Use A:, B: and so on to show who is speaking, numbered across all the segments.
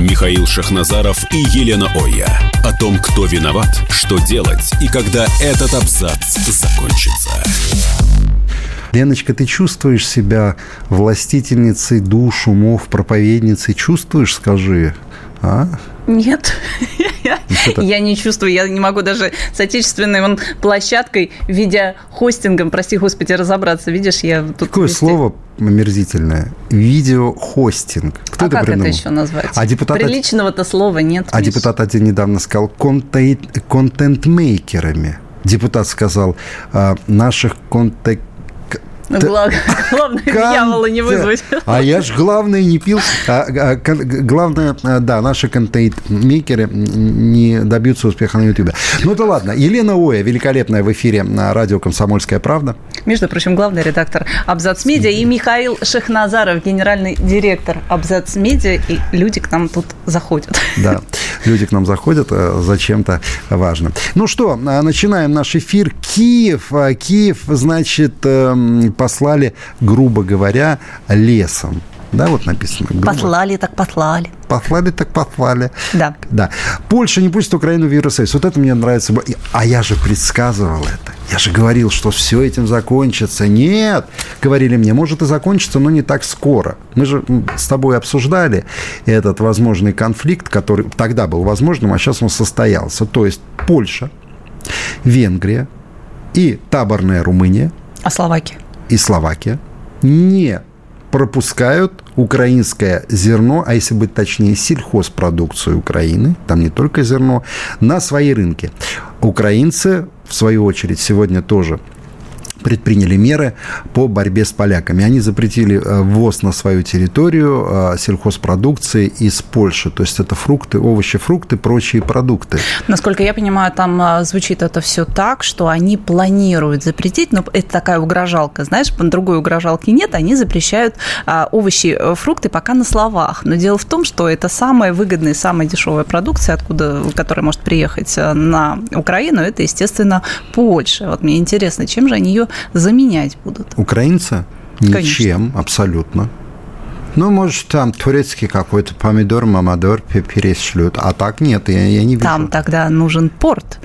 A: Михаил Шахназаров и Елена Оя. О том, кто виноват, что делать и когда этот абзац закончится.
B: Леночка, ты чувствуешь себя властительницей душ, умов, проповедницей? Чувствуешь, скажи? А?
C: Нет, я не чувствую, я не могу даже с отечественной вон, площадкой, видя хостингом, прости господи, разобраться. Видишь, я
B: тут... Какое вместе... слово омерзительное? Видеохостинг.
C: Кто а это как придумал? это еще назвать? А депутат... Приличного-то слова нет.
B: А Миш. депутат один недавно сказал контент-мейкерами. Депутат сказал, «А, наших контент
C: ну, главное, дьявола не вызвать.
B: А я ж главное не пил. А, а, главное, а, да, наши контент-мейкеры не добьются успеха на Ютубе. Ну это ладно. Елена Оя, великолепная в эфире на радио «Комсомольская правда».
C: Между прочим, главный редактор «Абзац Медиа» и Михаил Шахназаров, генеральный директор «Абзац Медиа». И люди к нам тут заходят.
B: Да, люди к нам заходят э, зачем-то важно. Ну что, а, начинаем наш эфир. Киев. Киев, значит, эм, послали, грубо говоря, лесом. Да, вот написано.
C: Грубо. Послали так послали.
B: Послали так послали.
C: Да.
B: Да. Польша не пустит Украину в Евросоюз. Вот это мне нравится. А я же предсказывал это. Я же говорил, что все этим закончится. Нет, говорили мне, может и закончится, но не так скоро. Мы же с тобой обсуждали этот возможный конфликт, который тогда был возможным, а сейчас он состоялся. То есть Польша, Венгрия и таборная Румыния.
C: А Словакия?
B: и Словакия не пропускают украинское зерно, а если быть точнее, сельхозпродукцию Украины, там не только зерно, на свои рынки. Украинцы, в свою очередь, сегодня тоже предприняли меры по борьбе с поляками. Они запретили э, ввоз на свою территорию э, сельхозпродукции из Польши. То есть это фрукты, овощи, фрукты, прочие продукты.
C: Насколько я понимаю, там э, звучит это все так, что они планируют запретить, но это такая угрожалка, знаешь, другой угрожалки нет, они запрещают овощи, фрукты пока на словах. Но дело в том, что это самая выгодная, самая дешевая продукция, откуда, которая может приехать на Украину, это, естественно, Польша. Вот мне интересно, чем же они ее заменять будут.
B: Украинца? Ничем, Конечно. абсолютно. Ну, может, там турецкий какой-то помидор, мамадор перешлют. А так нет, я, я не вижу.
C: Там тогда нужен порт.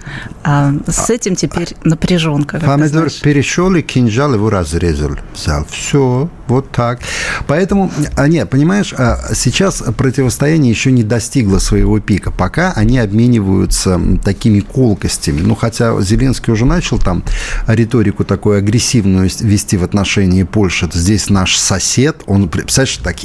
C: А с этим теперь напряженка.
B: Помидор перешел и кинжал его разрезал. Взял. Все, вот так. Поэтому, а нет, понимаешь, а сейчас противостояние еще не достигло своего пика. Пока они обмениваются такими колкостями. Ну, хотя Зеленский уже начал там риторику такую агрессивную вести в отношении Польши. Здесь наш сосед, он, представляешь, так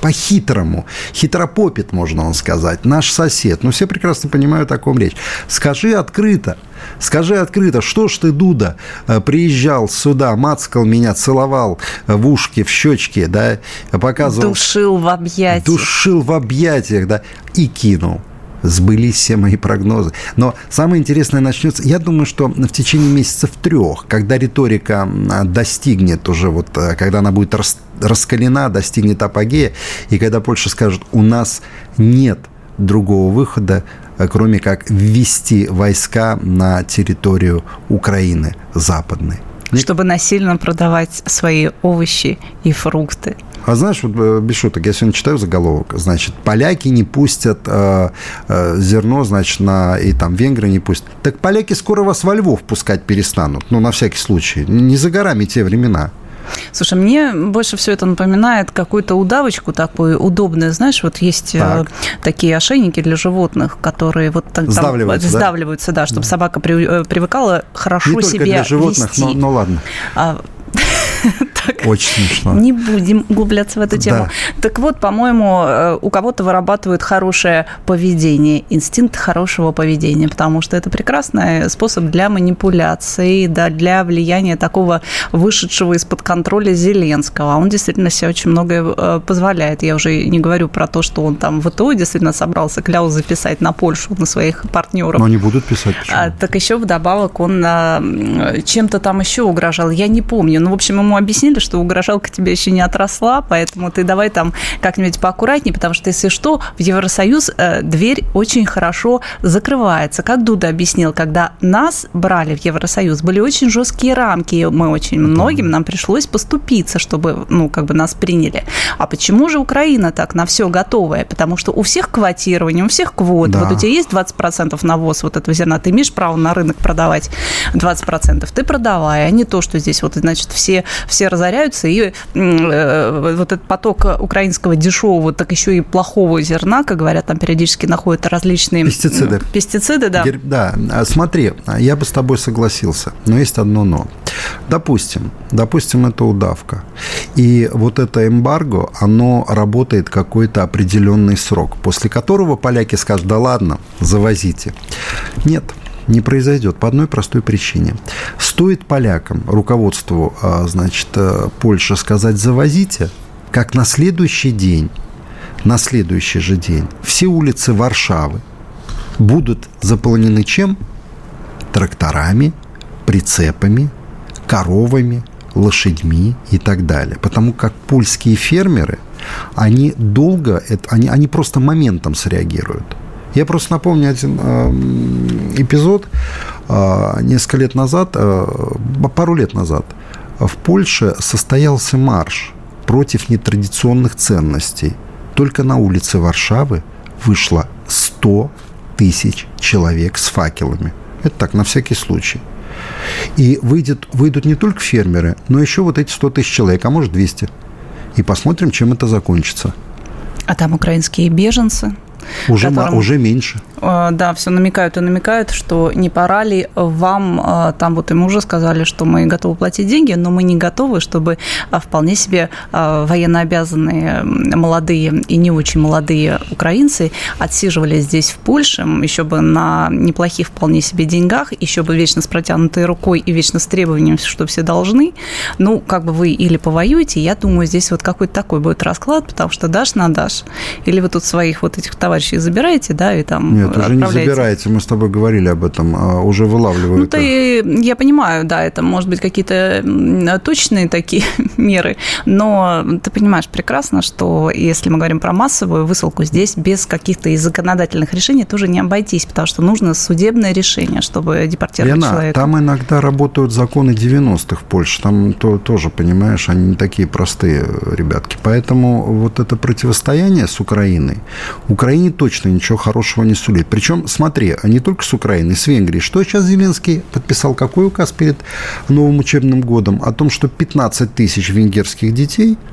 B: по-хитрому, хитропопит, можно он сказать, наш сосед. Ну, все прекрасно понимают, о ком речь. Скажи открыто, Скажи открыто, что ж ты, Дуда, э, приезжал сюда, мацкал меня, целовал в ушки, в щечки, да, показывал...
C: Душил в объятиях.
B: Душил в объятиях, да, и кинул сбылись все мои прогнозы. Но самое интересное начнется, я думаю, что в течение месяцев трех, когда риторика достигнет уже, вот, э, когда она будет раскалена, достигнет апогея, и когда Польша скажет, у нас нет другого выхода, кроме как ввести войска на территорию Украины западной.
C: Чтобы насильно продавать свои овощи и фрукты.
B: А знаешь, вот э, без шуток, я сегодня читаю заголовок, значит, поляки не пустят э, э, зерно, значит, на, и там венгры не пустят. Так поляки скоро вас во Львов пускать перестанут, ну, на всякий случай. Не за горами те времена.
C: Слушай, мне больше все это напоминает какую-то удавочку такую удобную. Знаешь, вот есть э, так. такие ошейники для животных, которые вот так,
B: сдавливаются,
C: там, да? сдавливаются, да, чтобы да. собака при, привыкала хорошо
B: Не
C: себя
B: для животных,
C: вести.
B: Но, но ладно.
C: А,
B: Очень смешно.
C: Не будем углубляться в эту тему. Так вот, по-моему, э, у кого-то вырабатывают хорошее поведение, инстинкт хорошего поведения, потому что это прекрасный способ для манипуляции, да, для влияния такого вышедшего из-под контроля Зеленского. Он действительно себе очень многое э, позволяет. Я уже не говорю про то, что он там в итоге действительно собрался кляу записать на Польшу, на своих партнеров.
B: Но они будут писать. Почему? А,
C: так еще вдобавок он а, чем-то там еще угрожал. Я не помню. Ну, в общем, ему объяснили, что угрожалка тебе еще не отросла, поэтому ты давай там как-нибудь поаккуратнее, потому что, если что, в Евросоюз э, дверь очень хорошо закрывается. Как Дуда объяснил, когда нас брали в Евросоюз, были очень жесткие рамки, и мы очень многим, нам пришлось поступиться, чтобы, ну, как бы нас приняли. А почему же Украина так на все готовая? Потому что у всех квотирование, у всех квот. Да. Вот у тебя есть 20% навоз вот этого зерна, ты имеешь право на рынок продавать 20%, ты продавай, а не то, что здесь вот, значит, все, все разоряются, и э, вот этот поток украинского дешевого, так еще и плохого зерна, как говорят, там периодически находят различные...
B: Пестициды.
C: Пестициды, да.
B: Да, а смотри, я бы с тобой согласился, но есть одно но. Допустим, допустим, это удавка. И вот это эмбарго, оно работает какой-то определенный срок, после которого поляки скажут, да ладно, завозите. Нет, не произойдет по одной простой причине. Стоит полякам, руководству, а, значит, э, Польши сказать «завозите», как на следующий день, на следующий же день все улицы Варшавы будут заполнены чем? Тракторами, прицепами, коровами, лошадьми и так далее. Потому как польские фермеры, они долго, они, они просто моментом среагируют. Я просто напомню один э, эпизод. Э, несколько лет назад, э, пару лет назад, в Польше состоялся марш против нетрадиционных ценностей. Только на улице Варшавы вышло 100 тысяч человек с факелами. Это так, на всякий случай. И выйдет, выйдут не только фермеры, но еще вот эти 100 тысяч человек, а может 200. И посмотрим, чем это закончится.
C: А там украинские беженцы,
B: уже, которым, уже меньше.
C: Э, да, все намекают и намекают, что не пора ли вам, э, там вот им уже сказали, что мы готовы платить деньги, но мы не готовы, чтобы э, вполне себе военнообязанные молодые и не очень молодые украинцы отсиживались здесь, в Польше, еще бы на неплохих вполне себе деньгах, еще бы вечно с протянутой рукой и вечно с требованием, что все должны. Ну, как бы вы или повоюете, я думаю, здесь вот какой-то такой будет расклад, потому что дашь на дашь. Или вы тут своих вот этих товарищей забираете, да, и там
B: Нет, уже не забираете, мы с тобой говорили об этом, а уже вылавливают. Ну,
C: ты, я понимаю, да, это может быть какие-то точные такие меры, но ты понимаешь прекрасно, что если мы говорим про массовую высылку, здесь без каких-то из законодательных решений тоже не обойтись, потому что нужно судебное решение, чтобы депортировать
B: Лена,
C: человека.
B: там иногда работают законы 90-х в Польше, там то, тоже, понимаешь, они не такие простые, ребятки. Поэтому вот это противостояние с Украиной, Украине точно ничего хорошего не сулит. Причем, смотри, не только с Украиной, с Венгрией. Что сейчас Зеленский подписал? Какой указ перед новым учебным годом? О том, что 15 тысяч венгерских детей –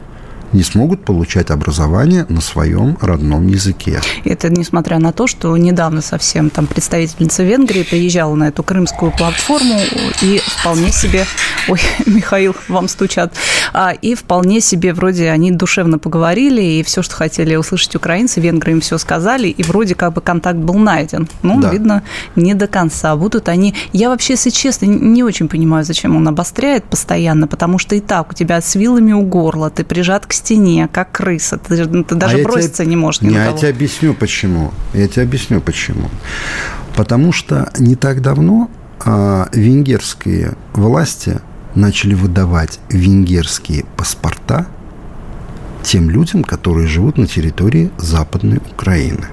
B: не смогут получать образование на своем родном языке.
C: Это несмотря на то, что недавно совсем там представительница Венгрии приезжала на эту крымскую платформу и вполне себе... Ой, Михаил, вам стучат. А, и вполне себе вроде они душевно поговорили, и все, что хотели услышать украинцы, венгры им все сказали, и вроде как бы контакт был найден. Ну, да. видно, не до конца. Будут они... Я вообще, если честно, не очень понимаю, зачем он обостряет постоянно, потому что и так у тебя с вилами у горла, ты прижат к стене, как крыса. Ты, ты даже а броситься
B: тебе,
C: не можешь ни
B: не,
C: на
B: кого. Я тебе объясню, почему. Я тебе объясню, почему. Потому что не так давно а, венгерские власти начали выдавать венгерские паспорта тем людям, которые живут на территории Западной Украины.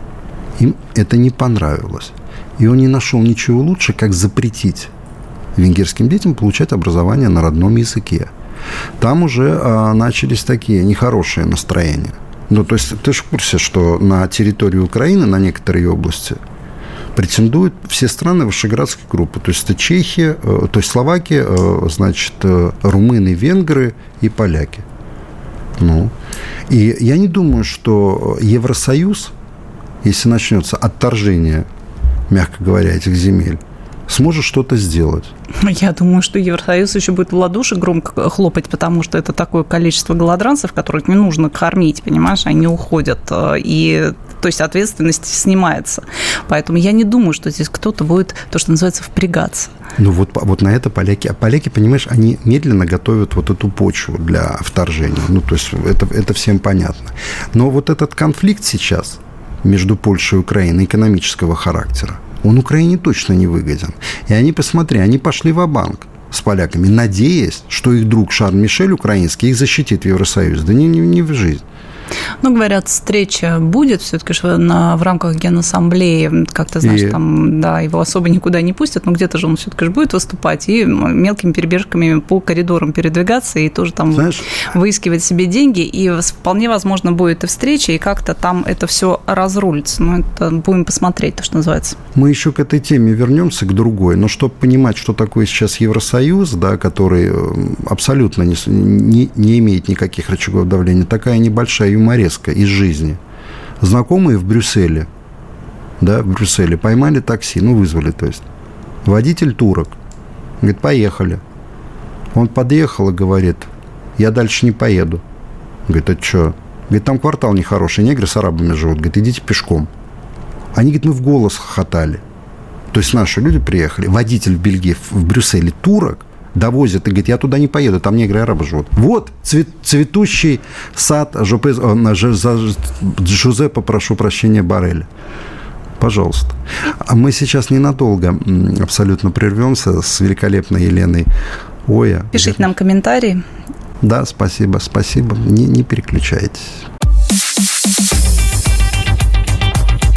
B: Им это не понравилось. И он не нашел ничего лучше, как запретить венгерским детям получать образование на родном языке там уже а, начались такие нехорошие настроения. Ну, то есть ты же в курсе, что на территории Украины, на некоторые области, претендуют все страны Вышеградской группы. То есть это Чехия, э, то есть Словакия, э, значит, э, румыны, венгры и поляки. Ну, и я не думаю, что Евросоюз, если начнется отторжение, мягко говоря, этих земель, сможет что-то сделать.
C: Я думаю, что Евросоюз еще будет в ладоши громко хлопать, потому что это такое количество голодранцев, которых не нужно кормить, понимаешь, они уходят. Э, и то есть ответственность снимается. Поэтому я не думаю, что здесь кто-то будет, то, что называется, впрягаться.
B: Ну вот, вот на это поляки, а поляки, понимаешь, они медленно готовят вот эту почву для вторжения. Ну то есть это, это всем понятно. Но вот этот конфликт сейчас между Польшей и Украиной экономического характера, он Украине точно не выгоден. И они, посмотри, они пошли в банк с поляками, надеясь, что их друг Шарль Мишель украинский их защитит в Евросоюз. Да не, не, не в жизнь.
C: Ну, говорят, встреча будет все-таки на, в рамках Генассамблеи, как ты знаешь, и... там, да, его особо никуда не пустят, но где-то же он все-таки же будет выступать и мелкими перебежками по коридорам передвигаться и тоже там знаешь... выискивать себе деньги, и вполне возможно будет и встреча, и как-то там это все разрулится. Ну, это будем посмотреть, то, что называется.
B: Мы еще к этой теме вернемся, к другой, но чтобы понимать, что такое сейчас Евросоюз, да, который абсолютно не, не, не имеет никаких рычагов давления, такая небольшая юмореска из жизни. Знакомые в Брюсселе, да, в Брюсселе поймали такси, ну, вызвали, то есть. Водитель турок. Говорит, поехали. Он подъехал и говорит, я дальше не поеду. Говорит, а что? Говорит, там квартал нехороший, негры с арабами живут. Говорит, идите пешком. Они, говорит, мы в голос хохотали. То есть наши люди приехали. Водитель в Бельгии, в Брюсселе турок, довозят и говорит, я туда не поеду, там негры и арабы живут. Вот цвет, цветущий сад Жопе, Жозепа, прошу прощения, Барреля. Пожалуйста. А мы сейчас ненадолго абсолютно прервемся с великолепной Еленой Оя.
C: Пишите нам комментарии.
B: Да, спасибо, спасибо. Не, не переключайтесь.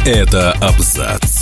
A: Это абзац.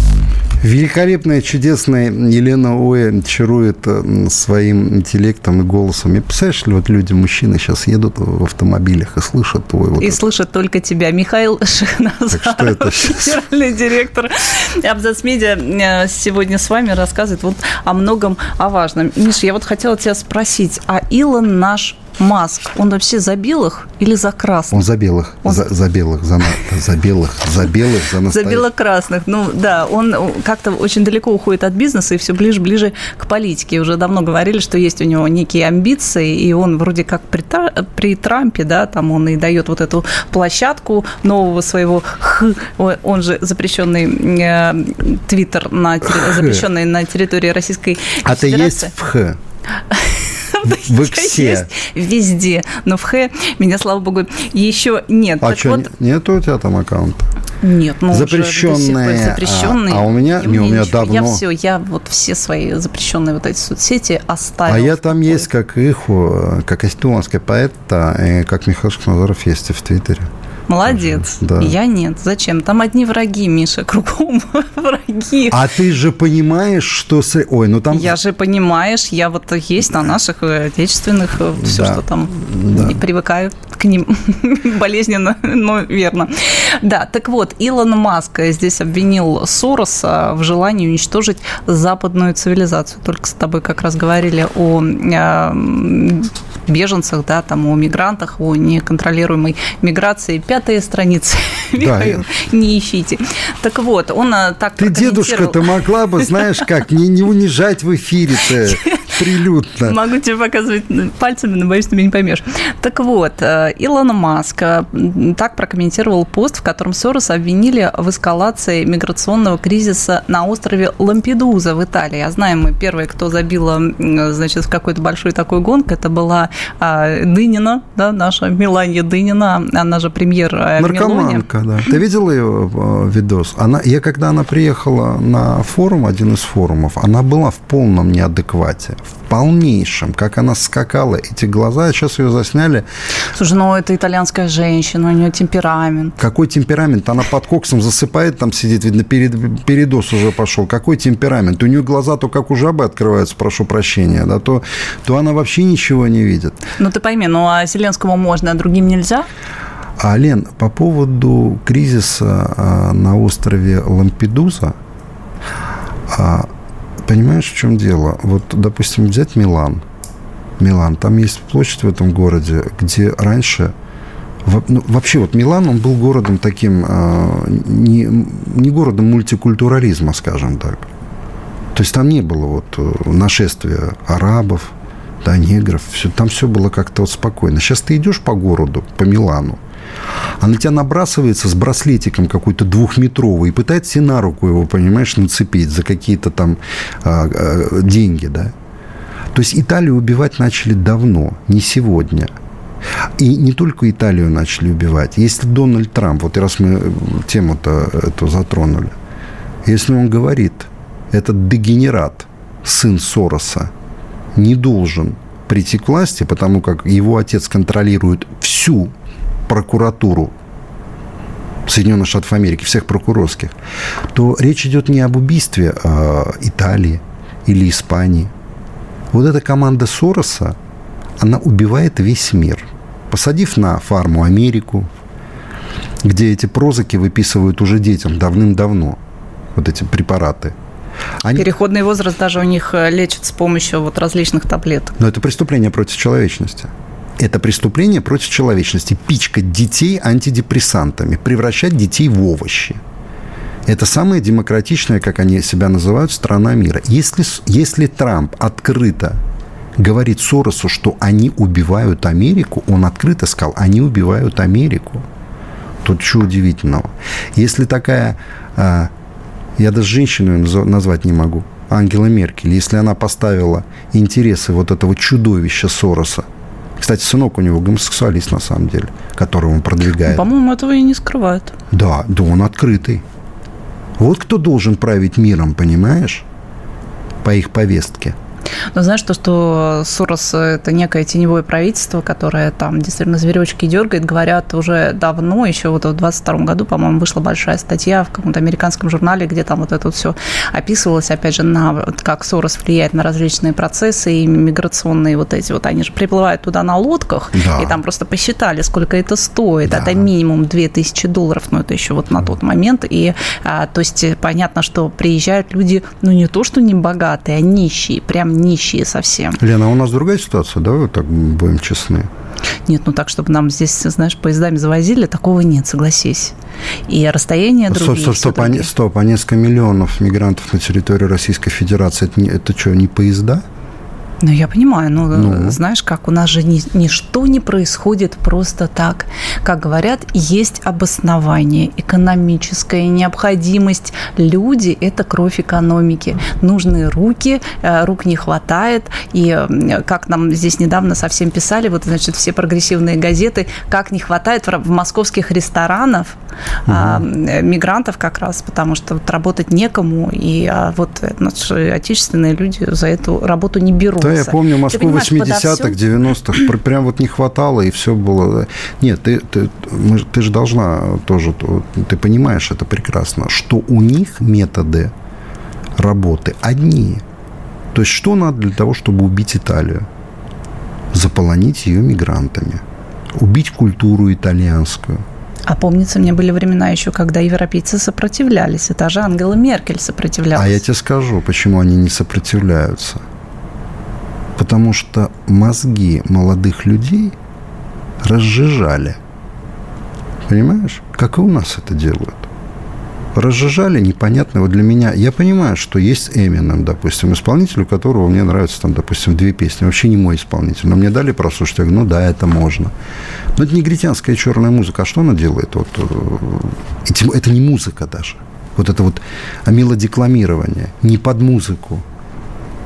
B: Великолепная, чудесная Елена Оя чарует э, своим интеллектом и голосом. И представляешь ли, вот люди, мужчины сейчас едут в автомобилях и слышат твой вот
C: И
B: это.
C: слышат только тебя. Михаил Шахназаров, генеральный директор Абзац Медиа, э, сегодня с вами рассказывает вот о многом, о важном. Миша, я вот хотела тебя спросить, а Илон наш Маск, он вообще за белых или за красных?
B: Он за белых, он... За, за белых, за, за белых, за белых, за настоящих.
C: За белокрасных, ну да, он как-то очень далеко уходит от бизнеса и все ближе-ближе к политике. Уже давно говорили, что есть у него некие амбиции, и он вроде как при, при Трампе, да, там он и дает вот эту площадку нового своего Х, он же запрещенный э, Твиттер, на, запрещенный на территории Российской
B: а Федерации. А ты есть в Х?
C: В Иксе. Есть везде. Но в Х меня, слава богу, еще нет.
B: А что, вот... нет у тебя там аккаунта?
C: Нет, ну
B: запрещенные.
C: запрещенные.
B: А, а у меня, не, у меня ничего. давно.
C: Я все, я вот все свои запрещенные вот эти соцсети оставил.
B: А я там есть как иху, как эстонский поэт, как Михаил Шахназаров есть в Твиттере.
C: Молодец. Да. Я нет. Зачем? Там одни враги, Миша, кругом враги.
B: А ты же понимаешь, что... С... Ой, ну там...
C: Я же понимаешь, я вот есть на наших э, отечественных, э, все, да. что там, да. и привыкаю к ним болезненно, но верно. Да, так вот, Илон Маск здесь обвинил Сороса в желании уничтожить западную цивилизацию. Только с тобой как раз говорили о э, беженцах, да, там, о мигрантах, о неконтролируемой миграции. Пятая страница, да, не ищите. Так вот, он а, так
B: Ты, дедушка-то, могла бы, знаешь как, не, не унижать в эфире-то прилюдно.
C: Могу тебе показывать пальцами, но боюсь, ты меня не поймешь. Так вот, э, Илон Маск э, так прокомментировал пост, в котором Сорос обвинили в эскалации миграционного кризиса на острове Лампедуза в Италии. Я знаю, мы первые, кто забила, значит, в какой-то большой такой гонг, это была а, Дынина, да, наша Меланья Дынина, она же премьер э,
B: Наркоманка, да. Ты видела ее видос? Она, я когда она приехала на форум, один из форумов, она была в полном неадеквате, в полнейшем, как она скакала, эти глаза, сейчас ее засняли.
C: Слушай, ну это итальянская женщина, у нее темперамент.
B: Какой темперамент? Она под коксом засыпает, там сидит, видно, перед, передоз уже пошел. Какой темперамент? У нее глаза то как у жабы открываются, прошу прощения, да, то, то она вообще ничего не видит.
C: Ну ты пойми, ну а Зеленскому можно, а другим нельзя?
B: А, Лен, по поводу кризиса а, на острове Лампедуза, а, понимаешь, в чем дело? Вот, допустим, взять Милан. Милан. Там есть площадь в этом городе, где раньше ну, вообще вот Милан, он был городом таким, э, не, не городом мультикультурализма, скажем так. То есть там не было вот э, нашествия арабов, да, негров. Все, там все было как-то вот спокойно. Сейчас ты идешь по городу, по Милану, а на тебя набрасывается с браслетиком какой-то двухметровый и пытается себе на руку его, понимаешь, нацепить за какие-то там а, а, деньги, да. То есть Италию убивать начали давно, не сегодня. И не только Италию начали убивать. Если Дональд Трамп, вот раз мы тему-то эту затронули, если он говорит, этот дегенерат, сын Сороса, не должен прийти к власти, потому как его отец контролирует всю прокуратуру Соединенных Штатов Америки, всех прокурорских, то речь идет не об убийстве а Италии или Испании. Вот эта команда Сороса, она убивает весь мир. Посадив на фарму Америку, где эти прозаки выписывают уже детям давным-давно, вот эти препараты.
C: Они... Переходный возраст даже у них э, лечат с помощью вот различных таблеток.
B: Но это преступление против человечности это преступление против человечности. Пичкать детей антидепрессантами, превращать детей в овощи. Это самая демократичная, как они себя называют, страна мира. Если, если Трамп открыто говорит Соросу, что они убивают Америку, он открыто сказал, они убивают Америку. Тут что удивительного. Если такая, а, я даже женщину назвать не могу, Ангела Меркель, если она поставила интересы вот этого чудовища Сороса – кстати, сынок у него гомосексуалист, на самом деле, которого он продвигает.
C: По-моему, этого и не скрывают.
B: Да, да он открытый. Вот кто должен править миром, понимаешь? По их повестке.
C: Но знаешь, то, что Сорос – это некое теневое правительство, которое там действительно зверечки дергает, говорят уже давно, еще вот в 22 году, по-моему, вышла большая статья в каком-то американском журнале, где там вот это вот все описывалось, опять же, на как Сорос влияет на различные процессы и миграционные вот эти вот, они же приплывают туда на лодках, да. и там просто посчитали, сколько это стоит. Да. Это минимум 2000 долларов, но это еще вот на тот момент. И, а, то есть, понятно, что приезжают люди, ну, не то, что не богатые, а нищие, прям нищие совсем.
B: Лена, а у нас другая ситуация, да, вот так будем честны?
C: Нет, ну так, чтобы нам здесь, знаешь, поездами завозили, такого нет, согласись. И расстояние другие.
B: Стоп, стоп, стоп, а, стоп, а несколько миллионов мигрантов на территории Российской Федерации, это, это что, не поезда?
C: Ну, я понимаю, но ну. знаешь, как у нас же ни, ничто не происходит просто так. Как говорят, есть обоснование, экономическая необходимость. Люди – это кровь экономики. Нужны руки, э, рук не хватает. И как нам здесь недавно совсем писали, вот, значит, все прогрессивные газеты, как не хватает в московских ресторанов угу. а, мигрантов как раз, потому что вот работать некому, и а, вот наши отечественные люди за эту работу не берут.
B: Да, я помню Москву 80-х, 90-х, прям вот не хватало, и все было. Нет, ты, ты, ты же должна тоже, ты понимаешь это прекрасно, что у них методы работы одни. То есть, что надо для того, чтобы убить Италию? Заполонить ее мигрантами. Убить культуру итальянскую.
C: А помнится, мне были времена еще, когда европейцы сопротивлялись. Это же Ангела Меркель сопротивлялась.
B: А я тебе скажу, почему они не сопротивляются. Потому что мозги молодых людей разжижали. Понимаешь? Как и у нас это делают. Разжижали непонятно. Вот для меня... Я понимаю, что есть Эминем, допустим, исполнитель, у которого мне нравятся, там, допустим, две песни. Вообще не мой исполнитель. Но мне дали прослушать. Я говорю, ну да, это можно. Но это негритянская черная музыка. А что она делает? Вот, э, это не музыка даже. Вот это вот мелодикламирование. Не под музыку.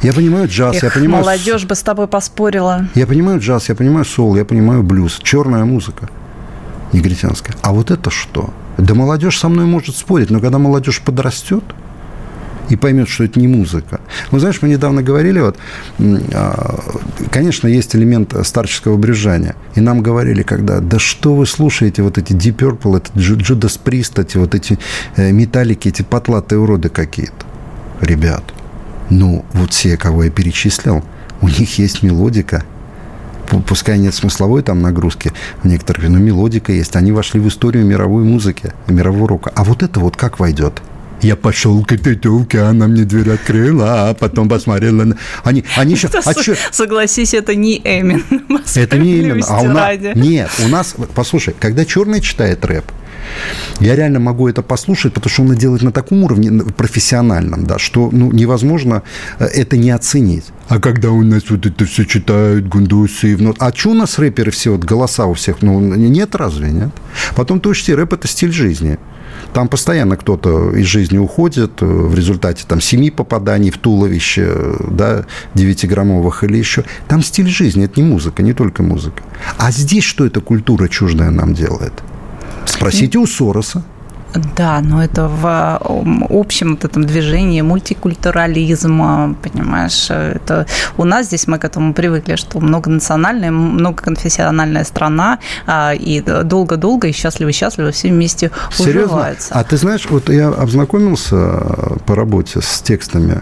B: Я понимаю джаз, Эх, я понимаю...
C: молодежь бы с тобой поспорила.
B: Я понимаю джаз, я понимаю сол, я понимаю блюз. Черная музыка негритянская. А вот это что? Да молодежь со мной может спорить, но когда молодежь подрастет, и поймет, что это не музыка. Ну, знаешь, мы недавно говорили, вот, а, конечно, есть элемент старческого брюзжания. И нам говорили, когда, да что вы слушаете, вот эти Deep Purple, это Judas Priest, эти вот эти э, металлики, эти потлатые уроды какие-то. Ребят, ну, вот все, кого я перечислил, у них есть мелодика. Пускай нет смысловой там нагрузки в некоторых, но мелодика есть. Они вошли в историю мировой музыки, мирового рока. А вот это вот как войдет? Я пошел к этой телке, она мне дверь открыла, а потом посмотрела. на- Они, они еще... а чё-
C: Согласись, это не Эмин.
B: Это не именно. А у нас... Нет, у нас... Послушай, когда черный читает рэп, я реально могу это послушать, потому что он это делает на таком уровне на- профессиональном, да, что ну, невозможно э, это не оценить. А когда у нас вот это все читают, гундусы, ну, а что у нас рэперы все, вот голоса у всех, ну, нет разве, нет? Потом ты учти, рэп – это стиль жизни. Там постоянно кто-то из жизни уходит э, в результате там семи попаданий в туловище, э, да, 9-граммовых или еще. Там стиль жизни, это не музыка, не только музыка. А здесь что эта культура чуждая нам делает? Спросите у Сороса.
C: Да, но это в общем вот этом движении мультикультурализма, понимаешь, это у нас здесь мы к этому привыкли, что многонациональная, многоконфессиональная страна, а, и долго-долго и счастливо-счастливо все вместе
B: Серьезно?
C: уживаются.
B: А ты знаешь, вот я ознакомился э, по работе с текстами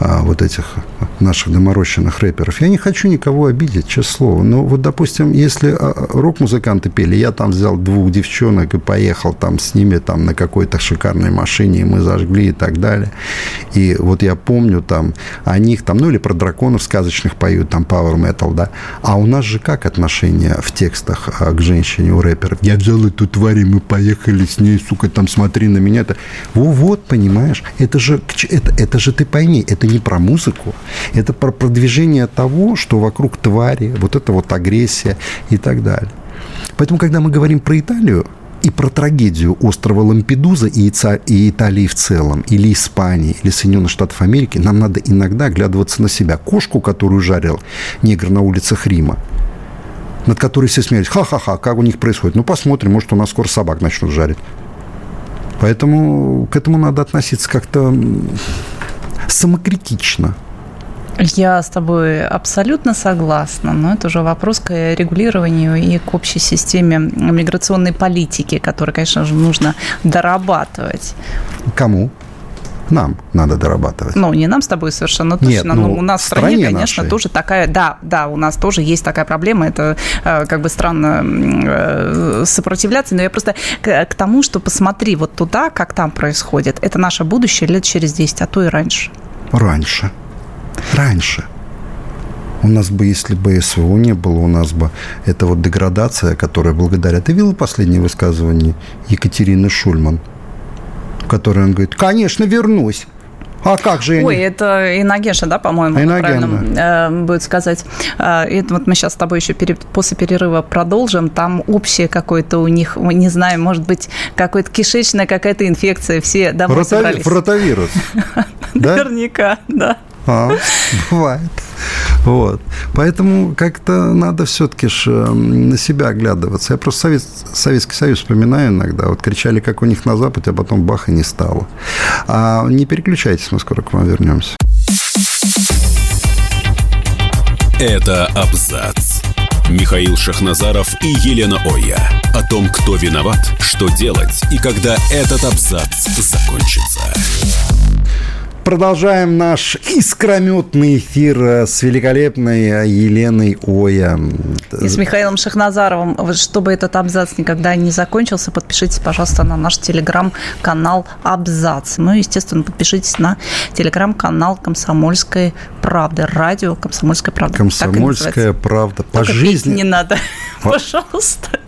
B: а, вот этих наших доморощенных рэперов. Я не хочу никого обидеть, честное слово. Но вот, допустим, если а, рок-музыканты пели, я там взял двух девчонок и поехал там с ними там на какой-то шикарной машине, и мы зажгли и так далее. И вот я помню там о них там, ну или про драконов сказочных поют, там Power Metal, да. А у нас же как отношение в текстах а, к женщине у рэперов? Я взял эту тварь, и мы поехали с ней, сука, там смотри на меня. Во, вот, понимаешь, это же, это, это же ты пойми, это не про музыку, это про продвижение того, что вокруг твари, вот это вот агрессия и так далее. Поэтому, когда мы говорим про Италию, и про трагедию острова Лампедуза и, и Италии в целом, или Испании, или Соединенных Штатов Америки, нам надо иногда оглядываться на себя. Кошку, которую жарил негр на улицах Рима, над которой все смеялись. Ха-ха-ха, как у них происходит. Ну, посмотрим, может, у нас скоро собак начнут жарить. Поэтому к этому надо относиться как-то самокритично.
C: Я с тобой абсолютно согласна, но это уже вопрос к регулированию и к общей системе миграционной политики, которую, конечно же, нужно дорабатывать.
B: Кому? Нам надо дорабатывать.
C: Ну, не нам с тобой совершенно точно,
B: Нет,
C: но
B: ну,
C: у нас в
B: в
C: стране,
B: стране
C: конечно,
B: нашей.
C: тоже такая, да, да, у нас тоже есть такая проблема, это э, как бы странно э, сопротивляться, но я просто к, к тому, что посмотри вот туда, как там происходит, это наше будущее лет через 10, а то и раньше.
B: Раньше. Раньше. У нас бы, если бы СВО не было, у нас бы эта вот деградация, которая благодаря... Ты видел последнее высказывание Екатерины Шульман? В которой он говорит, конечно, вернусь. А как же
C: Ой,
B: не...
C: это Иногеша, да, по-моему,
B: Иногена.
C: правильно э, будет сказать. Э, Это вот мы сейчас с тобой еще пере- после перерыва продолжим. Там общее какое-то у них, ой, не знаю, может быть, какая-то кишечная какая-то инфекция. Все домой
B: Рота-
C: собрались.
B: Ротавирус. Да?
C: Наверняка, да.
B: А, бывает. Вот. Поэтому как-то надо все-таки ж э, на себя оглядываться. Я просто Совет, Советский Союз вспоминаю иногда. Вот кричали, как у них на Западе, а потом бах и не стало. А не переключайтесь, мы скоро к вам вернемся.
A: Это абзац. Михаил Шахназаров и Елена Оя. О том, кто виноват, что делать и когда этот абзац закончится.
B: Продолжаем наш искрометный эфир э, с великолепной Еленой Оя.
C: И с Михаилом Шахназаровым. Чтобы этот абзац никогда не закончился, подпишитесь, пожалуйста, на наш телеграм-канал «Абзац». Ну и, естественно, подпишитесь на телеграм-канал «Комсомольской правды». Радио «Комсомольская правда».
B: Комсомольская правда. По
C: Только
B: жизни.
C: петь не надо,
B: А-
C: пожалуйста.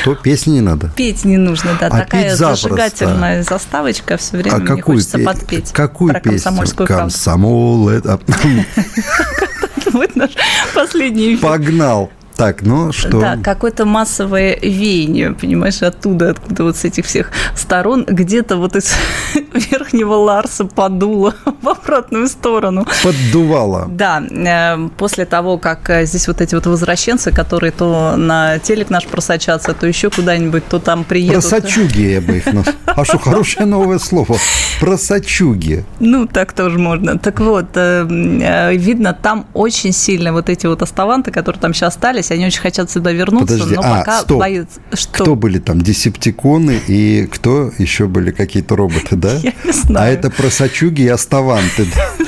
B: Что, песни не надо?
C: Петь не нужно, да.
B: А
C: Такая
B: петь
C: зажигательная заставочка все время
B: А
C: мне
B: какую,
C: хочется
B: пе-
C: подпеть.
B: какую песню?
C: Комсомольскую правду.
B: Комсомол, это...
C: Вот наш последний эфир.
B: Погнал. Так, ну что?
C: Да, какое-то массовое веяние, понимаешь, оттуда, откуда вот с этих всех сторон, где-то вот из верхнего Ларса подуло в обратную сторону.
B: Поддувало.
C: Да, э, после того, как э, здесь вот эти вот возвращенцы, которые то на телек наш просочатся, то еще куда-нибудь, то там приедут.
B: Просочуги я бы их назвал. А что, хорошее новое слово. Просочуги.
C: Ну, так тоже можно. Так вот, э, видно, там очень сильно вот эти вот оставанты, которые там сейчас остались, они очень хотят сюда вернуться,
B: Подожди,
C: но
B: а,
C: пока
B: стоп.
C: боятся. Что?
B: Кто были там? Десептиконы и кто еще были? Какие-то роботы, да?
C: Я не знаю.
B: А это просочуги и оставанты. да?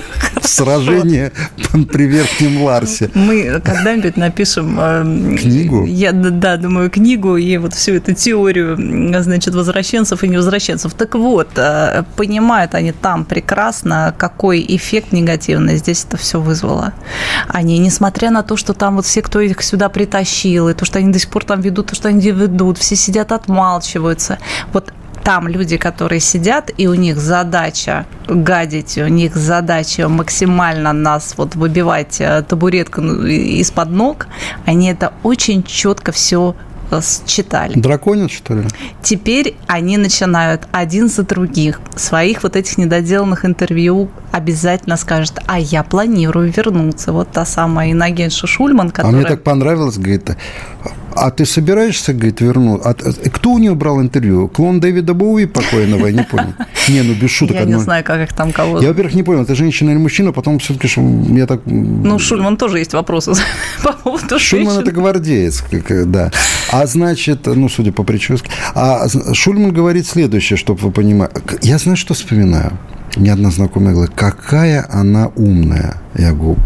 B: Сражение при Верхнем Ларсе.
C: Мы когда-нибудь напишем...
B: Э, книгу?
C: Я, да, думаю, книгу и вот всю эту теорию, значит, возвращенцев и невозвращенцев. Так вот, э, понимают они там прекрасно, какой эффект негативный здесь это все вызвало. Они, несмотря на то, что там вот все, кто их сюда притащил, и то, что они до сих пор там ведут, то, что они ведут, все сидят, отмалчиваются. Вот там люди, которые сидят, и у них задача гадить, у них задача максимально нас вот выбивать э, табуретку ну, из-под ног, они это очень четко все считали.
B: Драконят, что ли?
C: Теперь они начинают один за других своих вот этих недоделанных интервью обязательно скажут, а я планирую вернуться. Вот та самая инагенша Шульман, которая...
B: А мне так понравилось, говорит, а ты собираешься, говорит, вернуться? А, кто у нее брал интервью? Клон Дэвида Боуи покойного? Я не понял. Не, ну без шуток.
C: Я не знаю, как их там кого
B: Я, во-первых, не понял, это женщина или мужчина, потом все-таки я так...
C: Ну, Шульман тоже есть вопросы по поводу
B: Шульман это гвардеец, да. А значит, ну, судя по прическе. А Шульман говорит следующее, чтобы вы понимали. Я знаю, что вспоминаю. Мне одна знакомая говорит, какая она умная. Я говорю,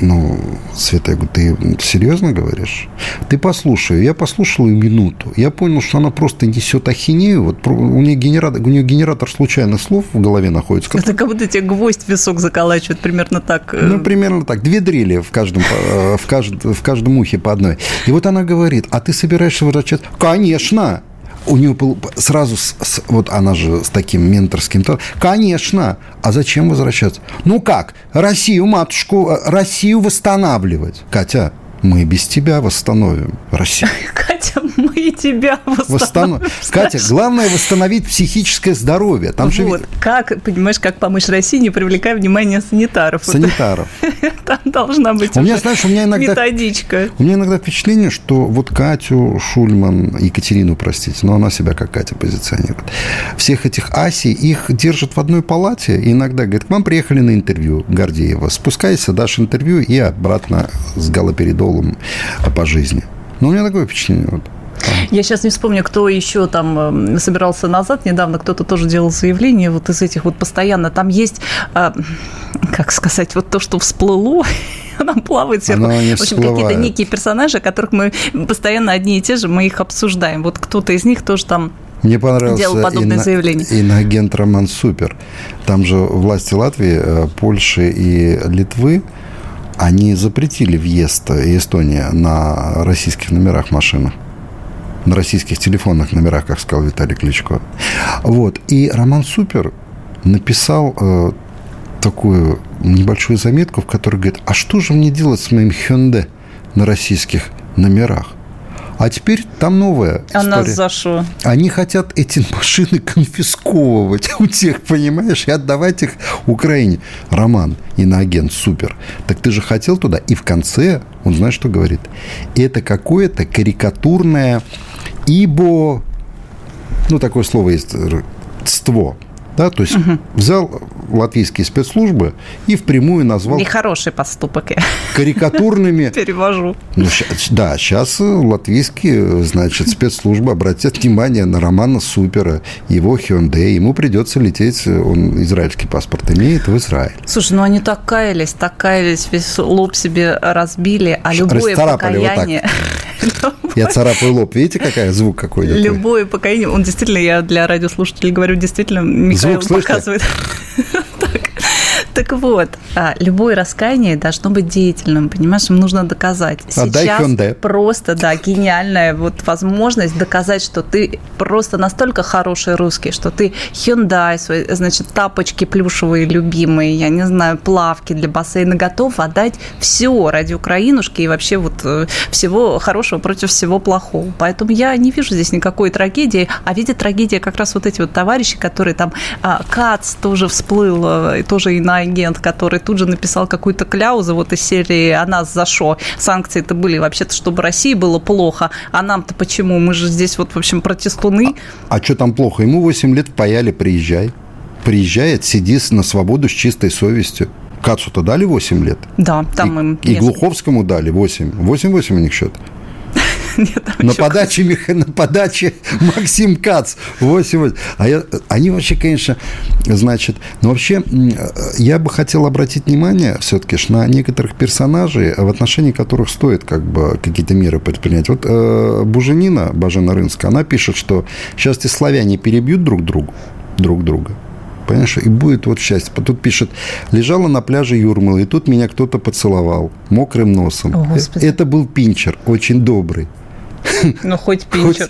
B: ну, Света, я говорю, ты серьезно говоришь? Ты послушай. Я послушал ее минуту. Я понял, что она просто несет ахинею. Вот у нее генератор, у нее генератор случайных слов в голове находится.
C: Это как будто тебе гвоздь в висок заколачивают, примерно так.
B: Э. Ну, примерно так. Две дрели в каждом, э, в каждом, в каждом ухе по одной. И вот она говорит, а ты собираешься возвращаться? Конечно! У нее был сразу, с, с, вот она же с таким менторским, то, конечно, а зачем возвращаться? Ну как, Россию, матушку, э, Россию восстанавливать. Катя, мы без тебя восстановим Россию.
C: Катя, мы тебя восстановим. Восстанов...
B: Катя, главное восстановить психическое здоровье.
C: Там вот, же... как, понимаешь, как помочь России, не привлекая внимание санитаров.
B: Санитаров.
C: Там должна быть
B: у меня, знаешь, у меня иногда,
C: методичка.
B: У меня иногда впечатление, что вот Катю Шульман, Екатерину, простите, но она себя как Катя позиционирует. Всех этих Аси, их держат в одной палате. И иногда говорят, к вам приехали на интервью Гордеева. Спускайся, дашь интервью и обратно с галоперидолом тяжелым по жизни. Но у меня такое впечатление. Вот.
C: Я сейчас не вспомню, кто еще там эм, собирался назад. Недавно кто-то тоже делал заявление вот из этих вот постоянно. Там есть, а, как сказать, вот то, что всплыло, нам плавает сверху. В общем, какие-то некие персонажи, которых мы постоянно одни и те же, мы их обсуждаем. Вот кто-то из них тоже там
B: мне понравился делал подобное заявление. иноагент Роман Супер. Там же власти Латвии, э, Польши и Литвы они запретили въезд Эстонии на российских номерах машины на российских телефонных номерах, как сказал Виталий Кличко. Вот. И Роман Супер написал э, такую небольшую заметку, в которой говорит, а что же мне делать с моим Hyundai на российских номерах? А теперь там новая
C: а история. нас за что?
B: Они хотят эти машины конфисковывать у тех, понимаешь, и отдавать их Украине. Роман, иноагент, супер. Так ты же хотел туда. И в конце он знаешь, что говорит? Это какое-то карикатурное ибо... Ну, такое слово есть. Ство. Да, то есть угу. взял латвийские спецслужбы и впрямую назвал...
C: Нехороший поступок.
B: Карикатурными...
C: Перевожу.
B: Ну, да, сейчас латвийские, значит, спецслужбы обратят внимание на Романа Супера, его Hyundai. Ему придется лететь, он израильский паспорт имеет, в Израиль.
C: Слушай, ну они так каялись, так каялись, весь лоб себе разбили, а любое покаяние...
B: Вот я царапаю лоб. Видите, какая звук какой
C: Любое покаяние. Он действительно, я для радиослушателей говорю, действительно, Михаил Звук показывает. Так вот, а, любое раскаяние должно быть деятельным, понимаешь, им нужно доказать. Сейчас просто, да, гениальная вот возможность доказать, что ты просто настолько хороший русский, что ты Hyundai, свой, значит, тапочки плюшевые любимые, я не знаю, плавки для бассейна готов отдать все ради Украинушки и вообще вот э, всего хорошего против всего плохого. Поэтому я не вижу здесь никакой трагедии, а видит трагедия как раз вот эти вот товарищи, которые там, а, Кац тоже всплыл, э, тоже и на агент, который тут же написал какую-то кляузу вот из серии «А нас за шо?». Санкции-то были вообще-то, чтобы России было плохо, а нам-то почему? Мы же здесь вот, в общем, протестуны.
B: А, а что там плохо? Ему 8 лет паяли, приезжай. Приезжает, сиди на свободу с чистой совестью. Кацу-то дали 8 лет?
C: Да, там
B: и, им... И Глуховскому дали 8. 8-8 у них счет. Нет, на, подаче, Мих... на подаче Максим Кац. 8, А я... они вообще, конечно, значит... Ну, вообще, я бы хотел обратить внимание все-таки на некоторых персонажей, в отношении которых стоит как бы какие-то меры предпринять. Вот э, Буженина, Бажена Рынска, она пишет, что сейчас эти славяне перебьют друг другу, друг друга. Понимаешь, и будет вот счастье. Тут пишет, лежала на пляже Юрмала, и тут меня кто-то поцеловал мокрым носом. О, Это был пинчер, очень добрый.
C: Ну, хоть пинчер.